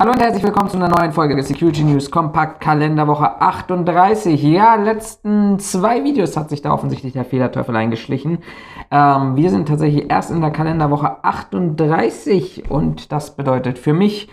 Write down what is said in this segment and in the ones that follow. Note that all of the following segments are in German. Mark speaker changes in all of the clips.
Speaker 1: Hallo und herzlich willkommen zu einer neuen Folge des Security News Kompakt Kalenderwoche 38. Ja, letzten zwei Videos hat sich da offensichtlich der Fehlerteufel eingeschlichen. Ähm, wir sind tatsächlich erst in der Kalenderwoche 38 und das bedeutet für mich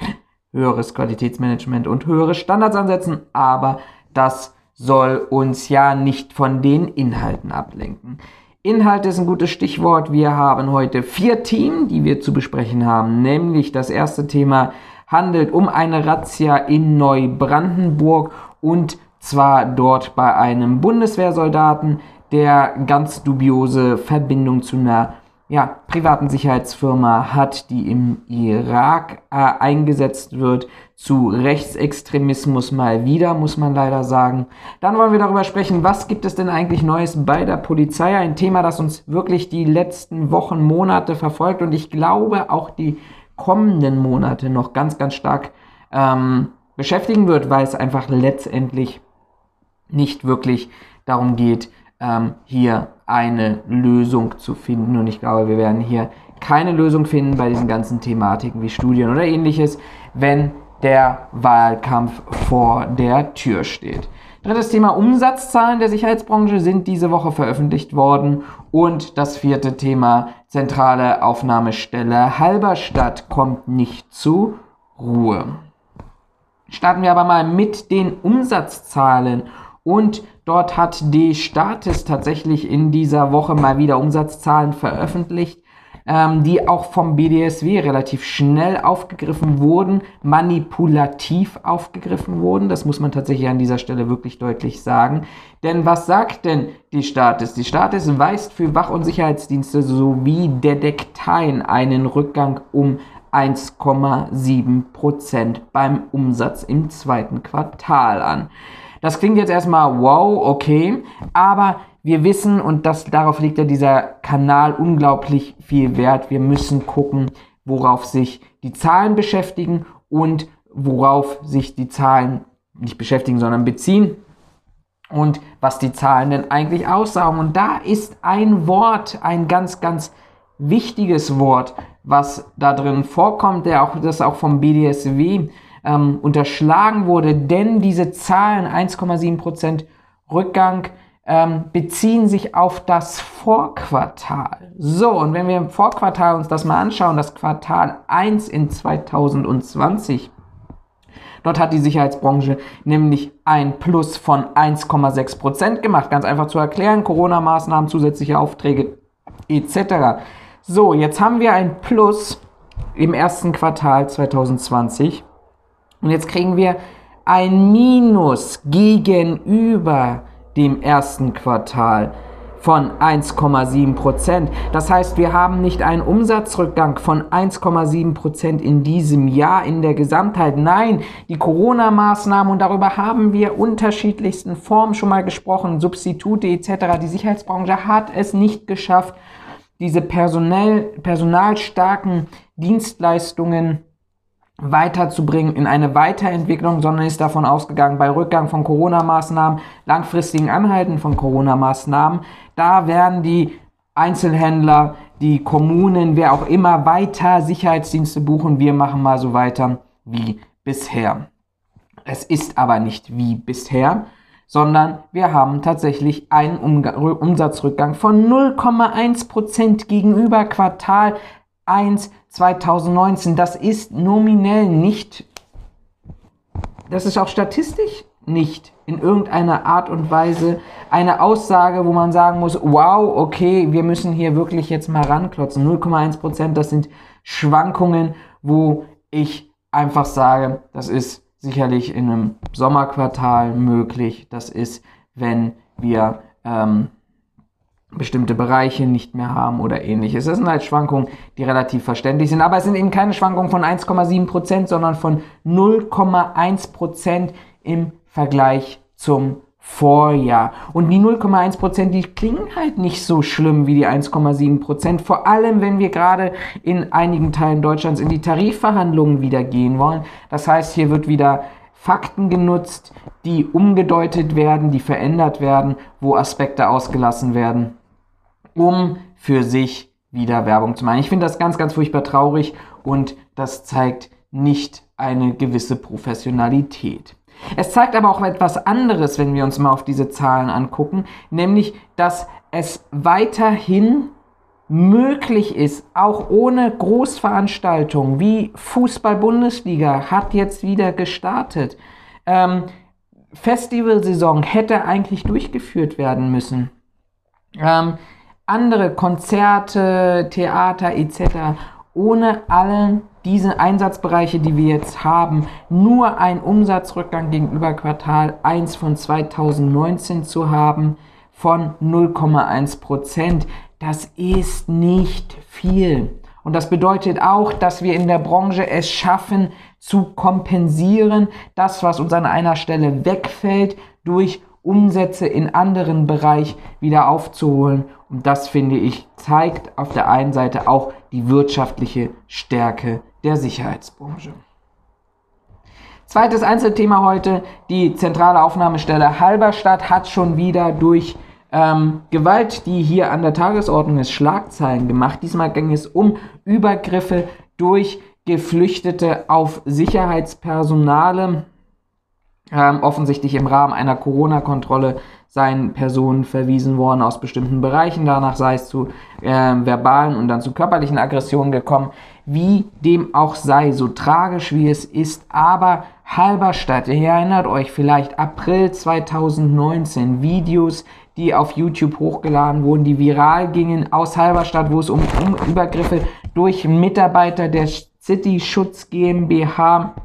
Speaker 1: höheres Qualitätsmanagement und höhere Standards ansetzen, aber das soll uns ja nicht von den Inhalten ablenken. Inhalt ist ein gutes Stichwort. Wir haben heute vier Themen, die wir zu besprechen haben. Nämlich das erste Thema handelt um eine Razzia in Neubrandenburg und zwar dort bei einem Bundeswehrsoldaten, der ganz dubiose Verbindung zu einer ja, privaten Sicherheitsfirma hat, die im Irak äh, eingesetzt wird, zu Rechtsextremismus mal wieder, muss man leider sagen. Dann wollen wir darüber sprechen, was gibt es denn eigentlich Neues bei der Polizei? Ein Thema, das uns wirklich die letzten Wochen, Monate verfolgt und ich glaube auch die kommenden Monate noch ganz, ganz stark ähm, beschäftigen wird, weil es einfach letztendlich nicht wirklich darum geht, ähm, hier eine Lösung zu finden. Und ich glaube, wir werden hier keine Lösung finden bei diesen ganzen Thematiken wie Studien oder ähnliches, wenn der Wahlkampf vor der Tür steht. Drittes Thema Umsatzzahlen der Sicherheitsbranche sind diese Woche veröffentlicht worden. Und das vierte Thema zentrale Aufnahmestelle Halberstadt kommt nicht zu Ruhe. Starten wir aber mal mit den Umsatzzahlen. Und dort hat die Statis tatsächlich in dieser Woche mal wieder Umsatzzahlen veröffentlicht ähm, die auch vom BDSW relativ schnell aufgegriffen wurden, manipulativ aufgegriffen wurden. Das muss man tatsächlich an dieser Stelle wirklich deutlich sagen. Denn was sagt denn die Staates? Die Staates weist für Wach- und Sicherheitsdienste sowie Detekteien einen Rückgang um 1,7% beim Umsatz im zweiten Quartal an. Das klingt jetzt erstmal wow, okay, aber wir wissen, und das, darauf liegt ja dieser Kanal unglaublich viel Wert, wir müssen gucken, worauf sich die Zahlen beschäftigen und worauf sich die Zahlen nicht beschäftigen, sondern beziehen und was die Zahlen denn eigentlich aussagen. Und da ist ein Wort, ein ganz, ganz wichtiges Wort, was da drin vorkommt, der auch, das auch vom BDSW ähm, unterschlagen wurde, denn diese Zahlen 1,7% Rückgang ähm, beziehen sich auf das Vorquartal. So, und wenn wir im Vorquartal uns das mal anschauen, das Quartal 1 in 2020, Dort hat die Sicherheitsbranche nämlich ein Plus von 1,6% gemacht. Ganz einfach zu erklären, Corona-Maßnahmen, zusätzliche Aufträge etc. So, jetzt haben wir ein Plus im ersten Quartal 2020 und jetzt kriegen wir ein Minus gegenüber dem ersten Quartal von 1,7 Prozent. Das heißt, wir haben nicht einen Umsatzrückgang von 1,7 Prozent in diesem Jahr in der Gesamtheit. Nein, die Corona-Maßnahmen, und darüber haben wir unterschiedlichsten Formen schon mal gesprochen, Substitute etc. Die Sicherheitsbranche hat es nicht geschafft, diese personell, personalstarken Dienstleistungen weiterzubringen in eine Weiterentwicklung, sondern ist davon ausgegangen, bei Rückgang von Corona-Maßnahmen, langfristigen Anhalten von Corona-Maßnahmen, da werden die Einzelhändler, die Kommunen, wer auch immer weiter Sicherheitsdienste buchen. Wir machen mal so weiter wie bisher. Es ist aber nicht wie bisher, sondern wir haben tatsächlich einen Umsatzrückgang von 0,1% gegenüber Quartal 1 2019. Das ist nominell nicht, das ist auch statistisch nicht in irgendeiner Art und Weise eine Aussage, wo man sagen muss, wow, okay, wir müssen hier wirklich jetzt mal ranklotzen. 0,1 Prozent, das sind Schwankungen, wo ich einfach sage, das ist sicherlich in einem Sommerquartal möglich. Das ist, wenn wir ähm, bestimmte Bereiche nicht mehr haben oder ähnliches. Das sind halt Schwankungen, die relativ verständlich sind, aber es sind eben keine Schwankungen von 1,7%, sondern von 0,1% im Vergleich zum Vorjahr. Und die 0,1%, die klingen halt nicht so schlimm wie die 1,7%, vor allem wenn wir gerade in einigen Teilen Deutschlands in die Tarifverhandlungen wieder gehen wollen. Das heißt, hier wird wieder Fakten genutzt, die umgedeutet werden, die verändert werden, wo Aspekte ausgelassen werden um für sich wieder Werbung zu machen. Ich finde das ganz, ganz furchtbar traurig und das zeigt nicht eine gewisse Professionalität. Es zeigt aber auch etwas anderes, wenn wir uns mal auf diese Zahlen angucken, nämlich, dass es weiterhin möglich ist, auch ohne Großveranstaltungen wie Fußball-Bundesliga hat jetzt wieder gestartet. Ähm, Festivalsaison hätte eigentlich durchgeführt werden müssen. Ähm, andere Konzerte, Theater etc. ohne allen diese Einsatzbereiche, die wir jetzt haben, nur ein Umsatzrückgang gegenüber Quartal 1 von 2019 zu haben von 0,1 Prozent. Das ist nicht viel. Und das bedeutet auch, dass wir in der Branche es schaffen, zu kompensieren, das, was uns an einer Stelle wegfällt, durch Umsätze in anderen Bereich wieder aufzuholen. Und das, finde ich, zeigt auf der einen Seite auch die wirtschaftliche Stärke der Sicherheitsbranche. Zweites Einzelthema heute, die zentrale Aufnahmestelle Halberstadt hat schon wieder durch ähm, Gewalt, die hier an der Tagesordnung ist, Schlagzeilen gemacht. Diesmal ging es um Übergriffe durch Geflüchtete auf Sicherheitspersonale. Ähm, offensichtlich im Rahmen einer Corona-Kontrolle seien Personen verwiesen worden aus bestimmten Bereichen. Danach sei es zu äh, verbalen und dann zu körperlichen Aggressionen gekommen. Wie dem auch sei, so tragisch wie es ist, aber Halberstadt, ihr erinnert euch vielleicht April 2019, Videos, die auf YouTube hochgeladen wurden, die viral gingen aus Halberstadt, wo es um, um Übergriffe durch Mitarbeiter der City Schutz GmbH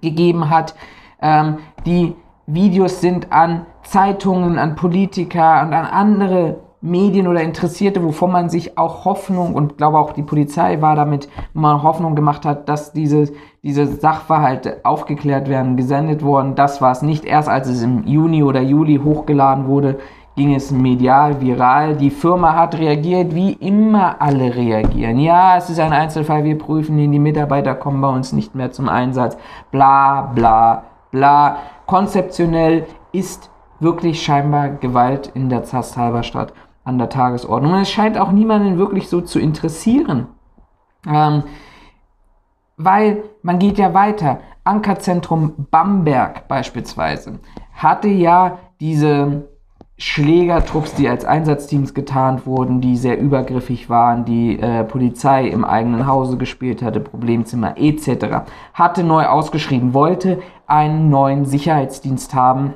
Speaker 1: gegeben hat. Ähm, die Videos sind an Zeitungen, an Politiker und an andere Medien oder Interessierte, wovon man sich auch Hoffnung und glaube auch die Polizei war damit, wo man Hoffnung gemacht hat, dass diese, diese Sachverhalte aufgeklärt werden, gesendet worden. Das war es nicht. Erst als es im Juni oder Juli hochgeladen wurde, ging es medial viral. Die Firma hat reagiert, wie immer alle reagieren. Ja, es ist ein Einzelfall, wir prüfen ihn, die Mitarbeiter kommen bei uns nicht mehr zum Einsatz. Bla bla bla. Konzeptionell ist wirklich scheinbar Gewalt in der Zast Halberstadt an der Tagesordnung. Und es scheint auch niemanden wirklich so zu interessieren. Ähm, weil man geht ja weiter. Ankerzentrum Bamberg beispielsweise hatte ja diese Schlägertrupps, die als Einsatzteams getarnt wurden, die sehr übergriffig waren, die äh, Polizei im eigenen Hause gespielt hatte, Problemzimmer etc., hatte neu ausgeschrieben, wollte einen neuen Sicherheitsdienst haben,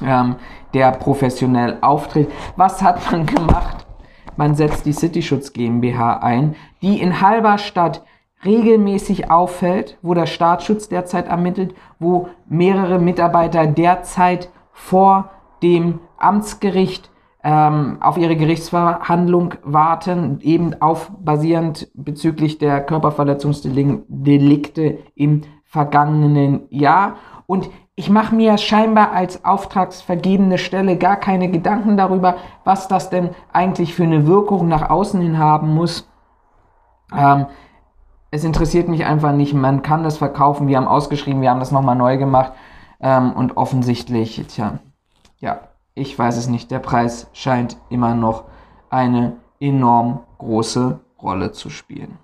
Speaker 1: ähm, der professionell auftritt. Was hat man gemacht? Man setzt die Cityschutz GmbH ein, die in Halberstadt regelmäßig auffällt, wo der Staatsschutz derzeit ermittelt, wo mehrere Mitarbeiter derzeit vor dem Amtsgericht ähm, auf ihre Gerichtsverhandlung warten, eben auf basierend bezüglich der Körperverletzungsdelikte im vergangenen Jahr. Und ich mache mir scheinbar als auftragsvergebene Stelle gar keine Gedanken darüber, was das denn eigentlich für eine Wirkung nach außen hin haben muss. Ähm, es interessiert mich einfach nicht. Man kann das verkaufen. Wir haben ausgeschrieben, wir haben das nochmal neu gemacht. Ähm, und offensichtlich, tja, ja, ich weiß es nicht, der Preis scheint immer noch eine enorm große Rolle zu spielen.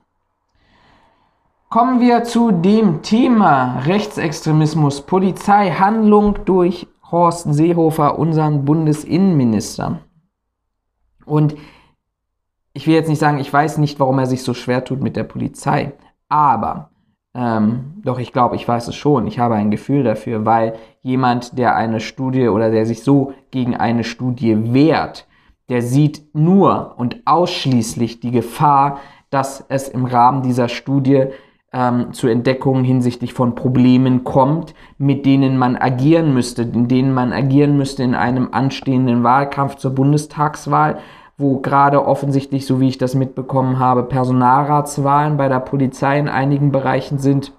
Speaker 1: Kommen wir zu dem Thema Rechtsextremismus, Polizei, Handlung durch Horst Seehofer, unseren Bundesinnenminister. Und ich will jetzt nicht sagen, ich weiß nicht, warum er sich so schwer tut mit der Polizei, aber ähm, doch ich glaube, ich weiß es schon. Ich habe ein Gefühl dafür, weil jemand, der eine Studie oder der sich so gegen eine Studie wehrt, der sieht nur und ausschließlich die Gefahr, dass es im Rahmen dieser Studie ähm, zu Entdeckungen hinsichtlich von Problemen kommt, mit denen man agieren müsste, in denen man agieren müsste in einem anstehenden Wahlkampf zur Bundestagswahl wo gerade offensichtlich, so wie ich das mitbekommen habe, Personalratswahlen bei der Polizei in einigen Bereichen sind.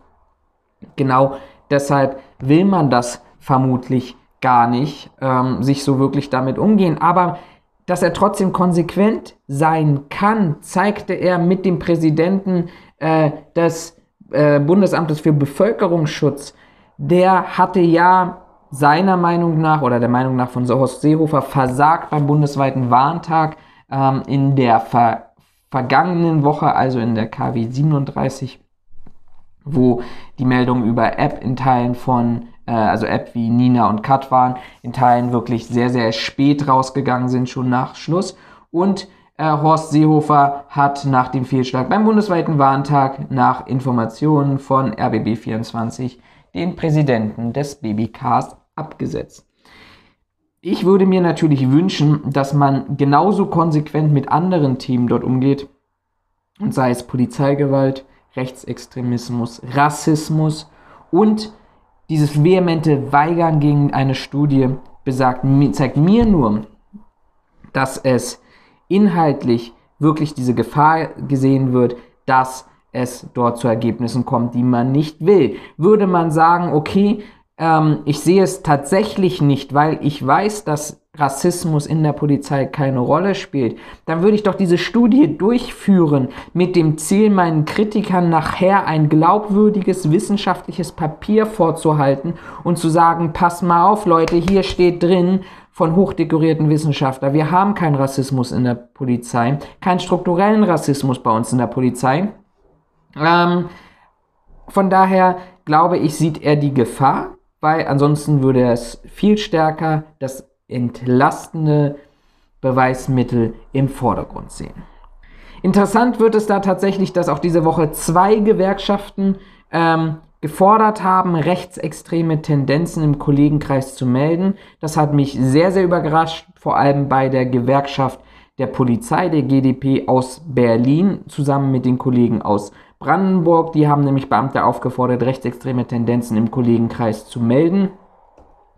Speaker 1: Genau deshalb will man das vermutlich gar nicht, ähm, sich so wirklich damit umgehen. Aber dass er trotzdem konsequent sein kann, zeigte er mit dem Präsidenten äh, des äh, Bundesamtes für Bevölkerungsschutz. Der hatte ja seiner Meinung nach oder der Meinung nach von Horst Seehofer versagt beim bundesweiten Warntag ähm, in der ver vergangenen Woche, also in der KW 37. wo die Meldungen über App in Teilen von, äh, also App wie Nina und Kat waren, in Teilen wirklich sehr, sehr spät rausgegangen sind, schon nach Schluss. Und äh, Horst Seehofer hat nach dem Fehlschlag beim bundesweiten Warntag nach Informationen von RBB24 den Präsidenten des BBKs abgesetzt. Ich würde mir natürlich wünschen, dass man genauso konsequent mit anderen Themen dort umgeht, und sei es Polizeigewalt, Rechtsextremismus, Rassismus und dieses vehemente Weigern gegen eine Studie besagt, zeigt mir nur, dass es inhaltlich wirklich diese Gefahr gesehen wird, dass es dort zu Ergebnissen kommt, die man nicht will. Würde man sagen, okay, ähm, ich sehe es tatsächlich nicht, weil ich weiß, dass Rassismus in der Polizei keine Rolle spielt, dann würde ich doch diese Studie durchführen mit dem Ziel, meinen Kritikern nachher ein glaubwürdiges wissenschaftliches Papier vorzuhalten und zu sagen, pass mal auf Leute, hier steht drin von hochdekorierten Wissenschaftlern, wir haben keinen Rassismus in der Polizei, keinen strukturellen Rassismus bei uns in der Polizei. Ähm, von daher glaube ich, sieht er die Gefahr, weil ansonsten würde es viel stärker das entlastende Beweismittel im Vordergrund sehen. Interessant wird es da tatsächlich, dass auch diese Woche zwei Gewerkschaften ähm, gefordert haben, rechtsextreme Tendenzen im Kollegenkreis zu melden. Das hat mich sehr, sehr überrascht, vor allem bei der Gewerkschaft der Polizei, der GDP aus Berlin, zusammen mit den Kollegen aus Brandenburg. Die haben nämlich Beamte aufgefordert, rechtsextreme Tendenzen im Kollegenkreis zu melden.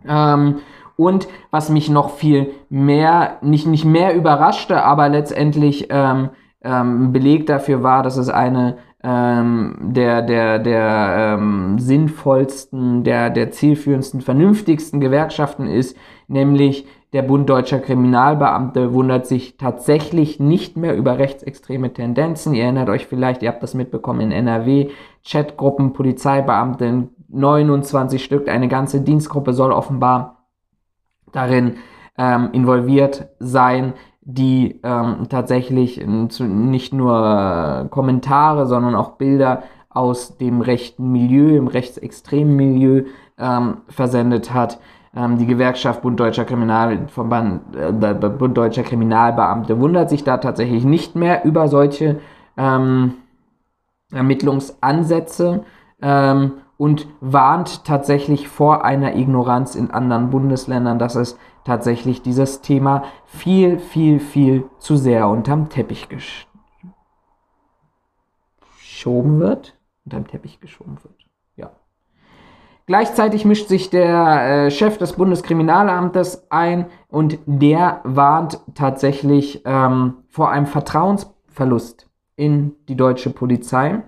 Speaker 1: Ähm, und was mich noch viel mehr, nicht, nicht mehr überraschte, aber letztendlich ähm, ähm, Beleg dafür war, dass es eine ähm, der, der, der ähm, sinnvollsten, der, der zielführendsten, vernünftigsten Gewerkschaften ist, nämlich der Bund Deutscher Kriminalbeamte wundert sich tatsächlich nicht mehr über rechtsextreme Tendenzen. Ihr erinnert euch vielleicht, ihr habt das mitbekommen in NRW, Chatgruppen, Polizeibeamte, 29 Stück, eine ganze Dienstgruppe soll offenbar darin ähm, involviert sein, die ähm, tatsächlich nicht nur Kommentare, sondern auch Bilder aus dem rechten Milieu, im rechtsextremen Milieu ähm, versendet hat. Ähm, die Gewerkschaft Bund Deutscher Kriminalverband, äh, Bund Deutscher Kriminalbeamte wundert sich da tatsächlich nicht mehr über solche ähm, Ermittlungsansätze ähm, und warnt tatsächlich vor einer Ignoranz in anderen Bundesländern, dass es tatsächlich dieses Thema viel, viel, viel zu sehr unterm Teppich geschoben wird. Unterm Teppich geschoben wird. Gleichzeitig mischt sich der äh, Chef des Bundeskriminalamtes ein und der warnt tatsächlich ähm, vor einem Vertrauensverlust in die deutsche Polizei.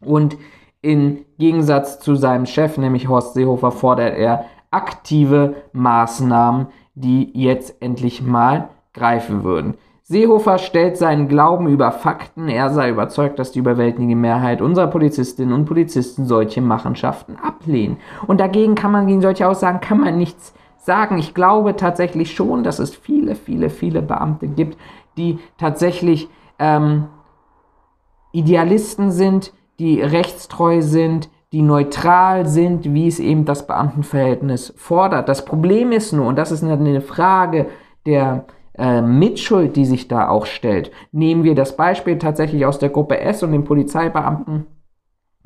Speaker 1: Und im Gegensatz zu seinem Chef, nämlich Horst Seehofer, fordert er aktive Maßnahmen, die jetzt endlich mal greifen würden. Seehofer stellt seinen Glauben über Fakten. Er sei überzeugt, dass die überwältigende Mehrheit unserer Polizistinnen und Polizisten solche Machenschaften ablehnen. Und dagegen kann man, gegen solche Aussagen kann man nichts sagen. Ich glaube tatsächlich schon, dass es viele, viele, viele Beamte gibt, die tatsächlich ähm, Idealisten sind, die rechtstreu sind, die neutral sind, wie es eben das Beamtenverhältnis fordert. Das Problem ist nur, und das ist eine Frage der äh, Mitschuld, die sich da auch stellt. Nehmen wir das Beispiel tatsächlich aus der Gruppe S und dem Polizeibeamten,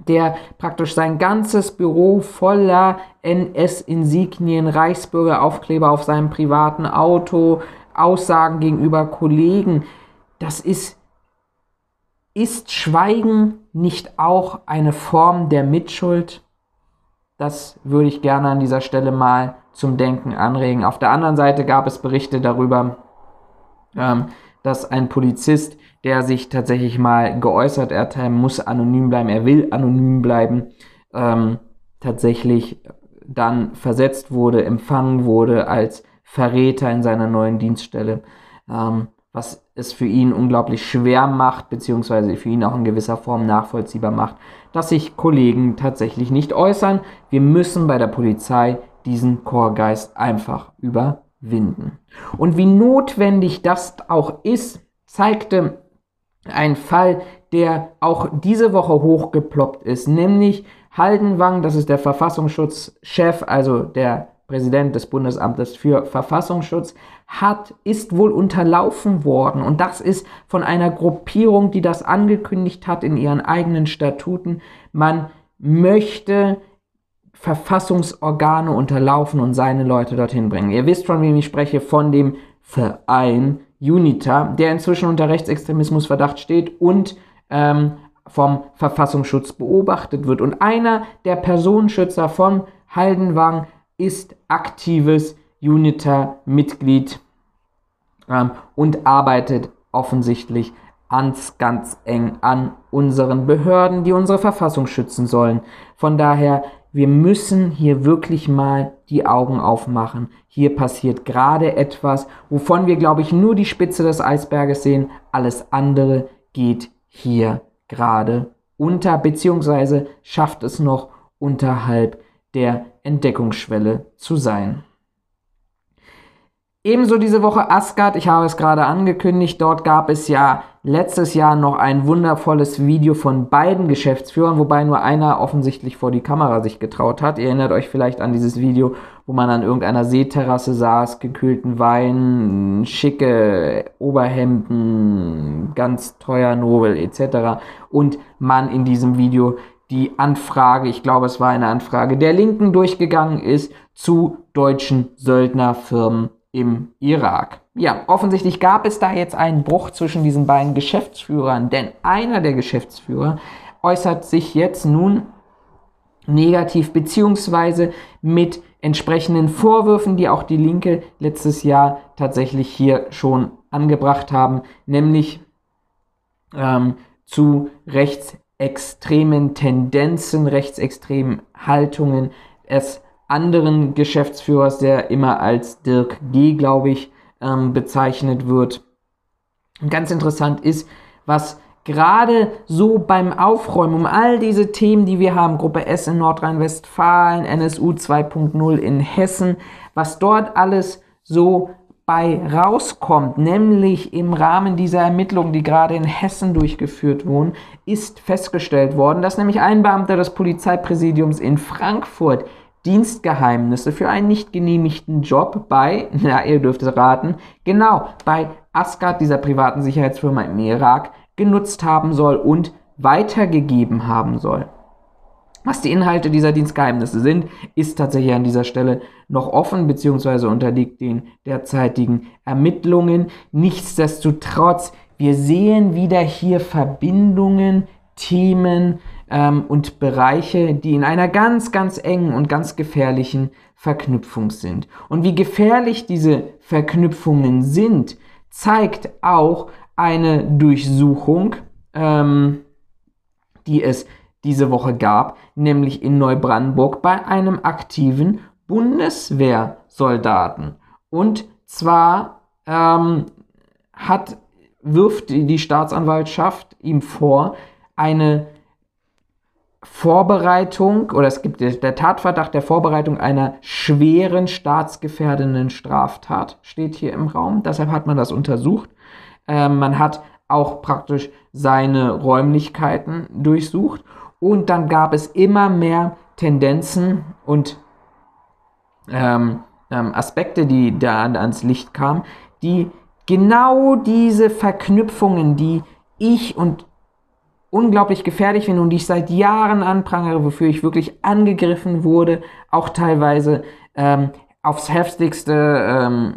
Speaker 1: der praktisch sein ganzes Büro voller NS-Insignien, Reichsbürgeraufkleber auf seinem privaten Auto, Aussagen gegenüber Kollegen, das ist ist Schweigen nicht auch eine Form der Mitschuld? Das würde ich gerne an dieser Stelle mal zum Denken anregen. Auf der anderen Seite gab es Berichte darüber, ähm, dass ein Polizist, der sich tatsächlich mal geäußert hat, er muss anonym bleiben, er will anonym bleiben, ähm, tatsächlich dann versetzt wurde, empfangen wurde als Verräter in seiner neuen Dienststelle. Ähm, was es für ihn unglaublich schwer macht, beziehungsweise für ihn auch in gewisser Form nachvollziehbar macht, dass sich Kollegen tatsächlich nicht äußern. Wir müssen bei der Polizei diesen Chorgeist einfach überwinden. Und wie notwendig das auch ist, zeigte ein Fall, der auch diese Woche hochgeploppt ist, nämlich Haldenwang, das ist der Verfassungsschutzchef, also der Präsident des Bundesamtes für Verfassungsschutz, hat, ist wohl unterlaufen worden. Und das ist von einer Gruppierung, die das angekündigt hat in ihren eigenen Statuten. Man möchte Verfassungsorgane unterlaufen und seine Leute dorthin bringen. Ihr wisst, von wem ich spreche, von dem Verein UNITA, der inzwischen unter Rechtsextremismusverdacht steht und ähm, vom Verfassungsschutz beobachtet wird. Und einer der Personenschützer von Haldenwang ist aktives UNITA-Mitglied ähm, und arbeitet offensichtlich ganz, ganz eng an unseren Behörden, die unsere Verfassung schützen sollen. Von daher, wir müssen hier wirklich mal die Augen aufmachen. Hier passiert gerade etwas, wovon wir, glaube ich, nur die Spitze des Eisberges sehen. Alles andere geht hier gerade unter, beziehungsweise schafft es noch unterhalb der Entdeckungsschwelle zu sein. Ebenso diese Woche Asgard, ich habe es gerade angekündigt, dort gab es ja letztes Jahr noch ein wundervolles Video von beiden Geschäftsführern, wobei nur einer offensichtlich vor die Kamera sich getraut hat. Ihr erinnert euch vielleicht an dieses Video, wo man an irgendeiner Seeterrasse saß, gekühlten Wein, schicke Oberhemden, ganz teuer Nobel etc. Und man in diesem Video die Anfrage, ich glaube es war eine Anfrage der Linken durchgegangen ist zu deutschen Söldnerfirmen im Irak. Ja, offensichtlich gab es da jetzt einen Bruch zwischen diesen beiden Geschäftsführern, denn einer der Geschäftsführer äußert sich jetzt nun negativ beziehungsweise mit entsprechenden Vorwürfen, die auch die Linke letztes Jahr tatsächlich hier schon angebracht haben, nämlich ähm, zu rechts rechtsextremen Tendenzen, rechtsextremen Haltungen des anderen Geschäftsführers, der immer als Dirk G., glaube ich, ähm, bezeichnet wird. Ganz interessant ist, was gerade so beim Aufräumen um all diese Themen, die wir haben, Gruppe S in Nordrhein-Westfalen, NSU 2.0 in Hessen, was dort alles so bei rauskommt, nämlich im Rahmen dieser Ermittlungen, die gerade in Hessen durchgeführt wurden, ist festgestellt worden, dass nämlich ein Beamter des Polizeipräsidiums in Frankfurt Dienstgeheimnisse für einen nicht genehmigten Job bei, na, ihr dürft es raten, genau, bei Asgard, dieser privaten Sicherheitsfirma im Irak, genutzt haben soll und weitergegeben haben soll. Was die Inhalte dieser Dienstgeheimnisse sind, ist tatsächlich an dieser Stelle noch offen bzw. unterliegt den derzeitigen Ermittlungen. Nichtsdestotrotz, wir sehen wieder hier Verbindungen, Themen ähm, und Bereiche, die in einer ganz, ganz engen und ganz gefährlichen Verknüpfung sind. Und wie gefährlich diese Verknüpfungen sind, zeigt auch eine Durchsuchung, ähm, die es diese Woche gab, nämlich in Neubrandenburg bei einem aktiven Bundeswehrsoldaten. Und zwar ähm, hat, wirft die Staatsanwaltschaft ihm vor, eine Vorbereitung oder es gibt der Tatverdacht der Vorbereitung einer schweren staatsgefährdenden Straftat steht hier im Raum. Deshalb hat man das untersucht. Ähm, man hat auch praktisch seine Räumlichkeiten durchsucht und dann gab es immer mehr Tendenzen und ähm, ähm, Aspekte, die da ans Licht kamen, die genau diese Verknüpfungen, die ich und unglaublich gefährlich finde und die ich seit Jahren anprangere, wofür ich wirklich angegriffen wurde, auch teilweise ähm, aufs heftigste, ähm,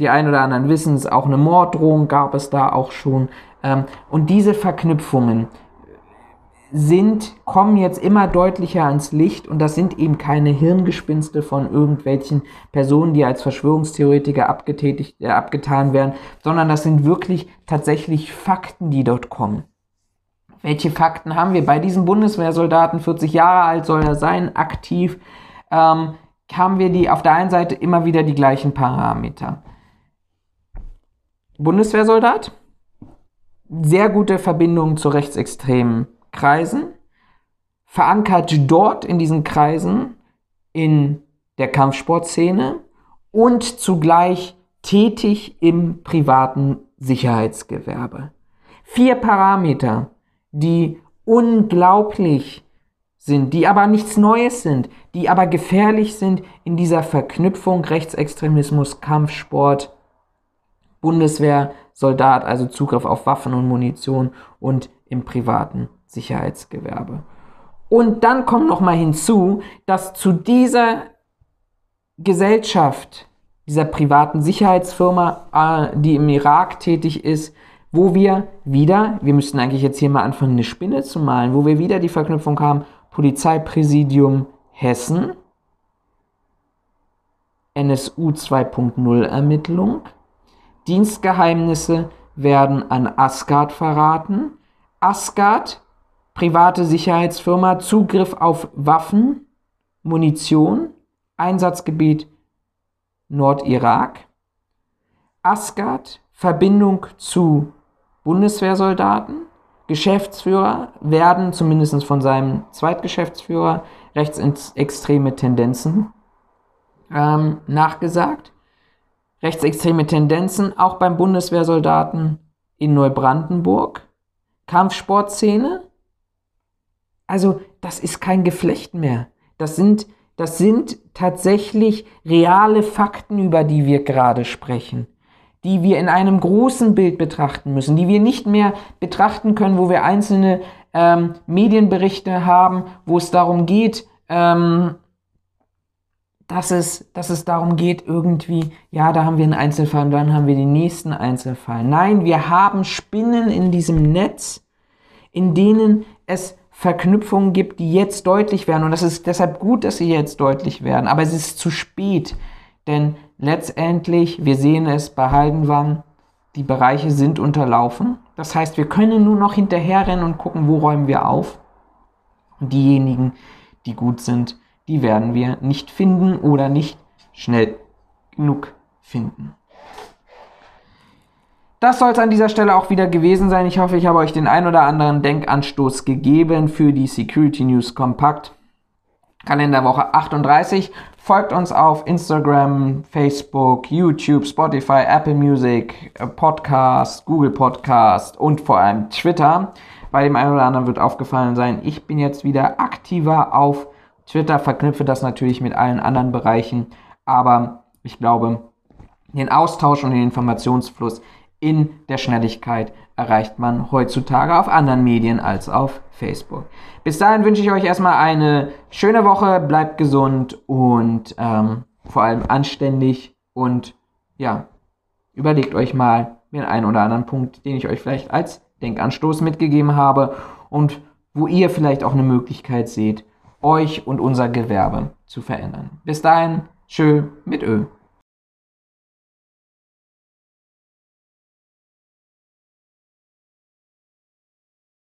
Speaker 1: die ein oder anderen wissen es, auch eine Morddrohung gab es da auch schon. Ähm, und diese Verknüpfungen, sind, kommen jetzt immer deutlicher ans Licht und das sind eben keine Hirngespinste von irgendwelchen Personen, die als Verschwörungstheoretiker abgetätigt, äh, abgetan werden, sondern das sind wirklich tatsächlich Fakten, die dort kommen. Welche Fakten haben wir? Bei diesem Bundeswehrsoldaten, 40 Jahre alt soll er sein, aktiv, ähm, haben wir die auf der einen Seite immer wieder die gleichen Parameter. Bundeswehrsoldat, sehr gute Verbindung zu rechtsextremen Kreisen, verankert dort in diesen Kreisen in der Kampfsportszene und zugleich tätig im privaten Sicherheitsgewerbe. Vier Parameter, die unglaublich sind, die aber nichts Neues sind, die aber gefährlich sind in dieser Verknüpfung Rechtsextremismus, Kampfsport, Bundeswehr, Soldat, also Zugriff auf Waffen und Munition und im privaten Sicherheitsgewerbe. Und dann kommt noch mal hinzu, dass zu dieser Gesellschaft, dieser privaten Sicherheitsfirma, äh, die im Irak tätig ist, wo wir wieder, wir müssten eigentlich jetzt hier mal anfangen, eine Spinne zu malen, wo wir wieder die Verknüpfung haben, Polizeipräsidium Hessen, NSU 2.0 Ermittlung, Dienstgeheimnisse werden an Asgard verraten, Asgard, private Sicherheitsfirma, Zugriff auf Waffen, Munition, Einsatzgebiet Nordirak, Asgard, Verbindung zu Bundeswehrsoldaten, Geschäftsführer werden zumindest von seinem Zweitgeschäftsführer rechtsextreme Tendenzen ähm, nachgesagt. Rechtsextreme Tendenzen auch beim Bundeswehrsoldaten in Neubrandenburg. Kampfsportszene. Also das ist kein Geflecht mehr. Das sind, das sind tatsächlich reale Fakten, über die wir gerade sprechen die wir in einem großen Bild betrachten müssen, die wir nicht mehr betrachten können, wo wir einzelne ähm, Medienberichte haben, wo es darum geht, ähm, dass, es, dass es darum geht, irgendwie, ja, da haben wir einen Einzelfall und dann haben wir den nächsten Einzelfall. Nein, wir haben Spinnen in diesem Netz, in denen es Verknüpfungen gibt, die jetzt deutlich werden. Und das ist deshalb gut, dass sie jetzt deutlich werden. Aber es ist zu spät. Denn letztendlich, wir sehen es bei Haldenwang, die Bereiche sind unterlaufen. Das heißt, wir können nur noch hinterherrennen und gucken, wo räumen wir auf. Und diejenigen, die gut sind, die werden wir nicht finden oder nicht schnell genug finden. Das soll es an dieser Stelle auch wieder gewesen sein. Ich hoffe, ich habe euch den ein oder anderen Denkanstoß gegeben für die Security News Kompakt. Kalenderwoche 38. Folgt uns auf Instagram, Facebook, YouTube, Spotify, Apple Music, äh, Podcast, Google Podcast und vor allem Twitter. Bei dem einen oder anderen wird aufgefallen sein, ich bin jetzt wieder aktiver auf Twitter, verknüpfe das natürlich mit allen anderen Bereichen, aber ich glaube, den Austausch und den Informationsfluss in der Schnelligkeit erreicht man heutzutage auf anderen Medien als auf Facebook. Bis dahin wünsche ich euch erstmal eine schöne Woche, bleibt gesund und ähm, vor allem anständig und ja, überlegt euch mal den einen oder anderen Punkt, den ich euch vielleicht als Denkanstoß mitgegeben habe und wo ihr vielleicht auch eine Möglichkeit seht, euch und unser Gewerbe zu verändern. Bis dahin, schön mit Ö.